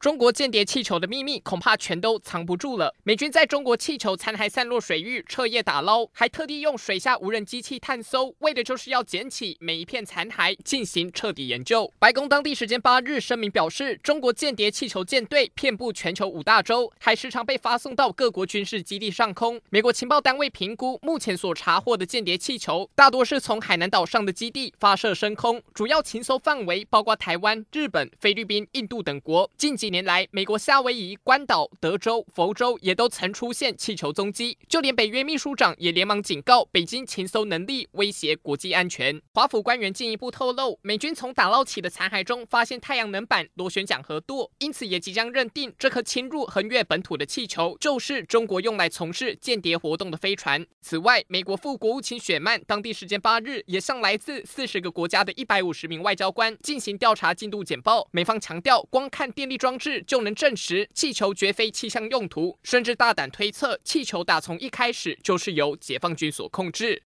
中国间谍气球的秘密恐怕全都藏不住了。美军在中国气球残骸散落水域彻夜打捞，还特地用水下无人机器探搜，为的就是要捡起每一片残骸进行彻底研究。白宫当地时间八日声明表示，中国间谍气球舰队遍布全球五大洲，还时常被发送到各国军事基地上空。美国情报单位评估，目前所查获的间谍气球大多是从海南岛上的基地发射升空，主要情搜范围包括台湾、日本、菲律宾、印度等国。近几年来，美国夏威夷、关岛、德州、佛州也都曾出现气球踪迹，就连北约秘书长也连忙警告，北京情搜能力威胁国际安全。华府官员进一步透露，美军从打捞起的残骸中发现太阳能板、螺旋桨和舵，因此也即将认定这颗侵入横越本土的气球就是中国用来从事间谍活动的飞船。此外，美国副国务卿雪曼当地时间八日也向来自四十个国家的一百五十名外交官进行调查进度简报，美方强调，光看电力装置就。能证实气球绝非气象用途，甚至大胆推测气球打从一开始就是由解放军所控制。